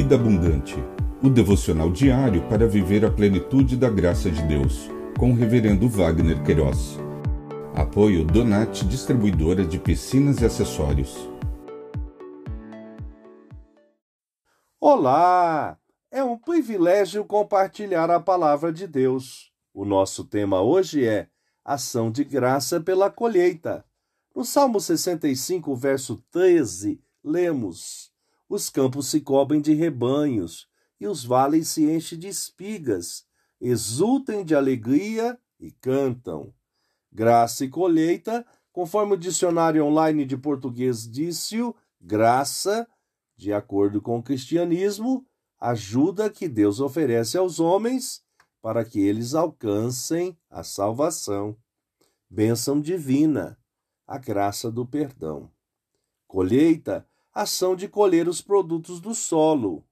Vida Abundante, o devocional diário para viver a plenitude da graça de Deus, com o Reverendo Wagner Queiroz. Apoio Donat Distribuidora de Piscinas e Acessórios. Olá! É um privilégio compartilhar a palavra de Deus. O nosso tema hoje é Ação de Graça pela Colheita. No Salmo 65, verso 13, lemos: Os campos se cobrem de rebanhos, e os vales se enchem de espigas. Exultem de alegria e cantam. Graça e colheita, conforme o dicionário online de português disse, graça, de acordo com o cristianismo, ajuda que Deus oferece aos homens para que eles alcancem a salvação. Bênção divina, a graça do perdão. Colheita, ação de colher os produtos do solo.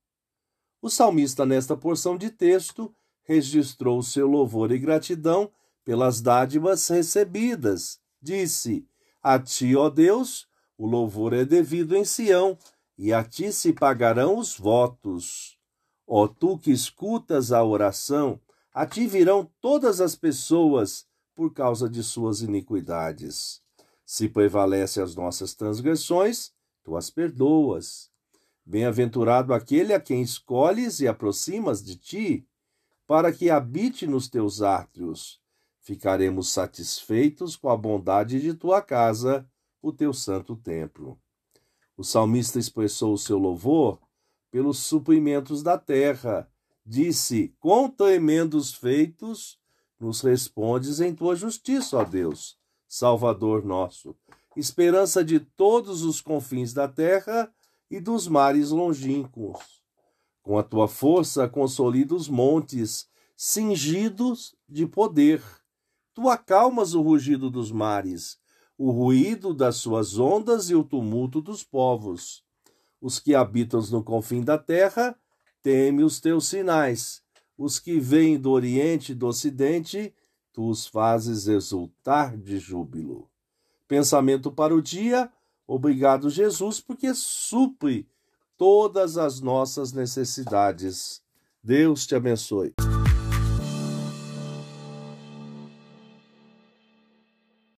O salmista, nesta porção de texto, registrou seu louvor e gratidão pelas dádivas recebidas. Disse: A ti, ó Deus, o louvor é devido em Sião, e a ti se pagarão os votos. Ó tu que escutas a oração, a ti virão todas as pessoas por causa de suas iniquidades. Se prevalece as nossas transgressões, tu as perdoas. Bem-aventurado aquele a quem escolhes e aproximas de ti, para que habite nos teus átrios. Ficaremos satisfeitos com a bondade de tua casa, o teu santo templo. O salmista expressou o seu louvor pelos suprimentos da terra Disse: Quão tremendos feitos nos respondes em tua justiça, ó Deus, Salvador nosso, esperança de todos os confins da terra e dos mares longínquos. Com a tua força consolida os montes, cingidos de poder. Tu acalmas o rugido dos mares, o ruído das suas ondas e o tumulto dos povos. Os que habitam no confim da terra teme os teus sinais. Os que vêm do Oriente e do Ocidente, tu os fazes exultar de júbilo. Pensamento para o dia. Obrigado, Jesus, porque supre todas as nossas necessidades. Deus te abençoe.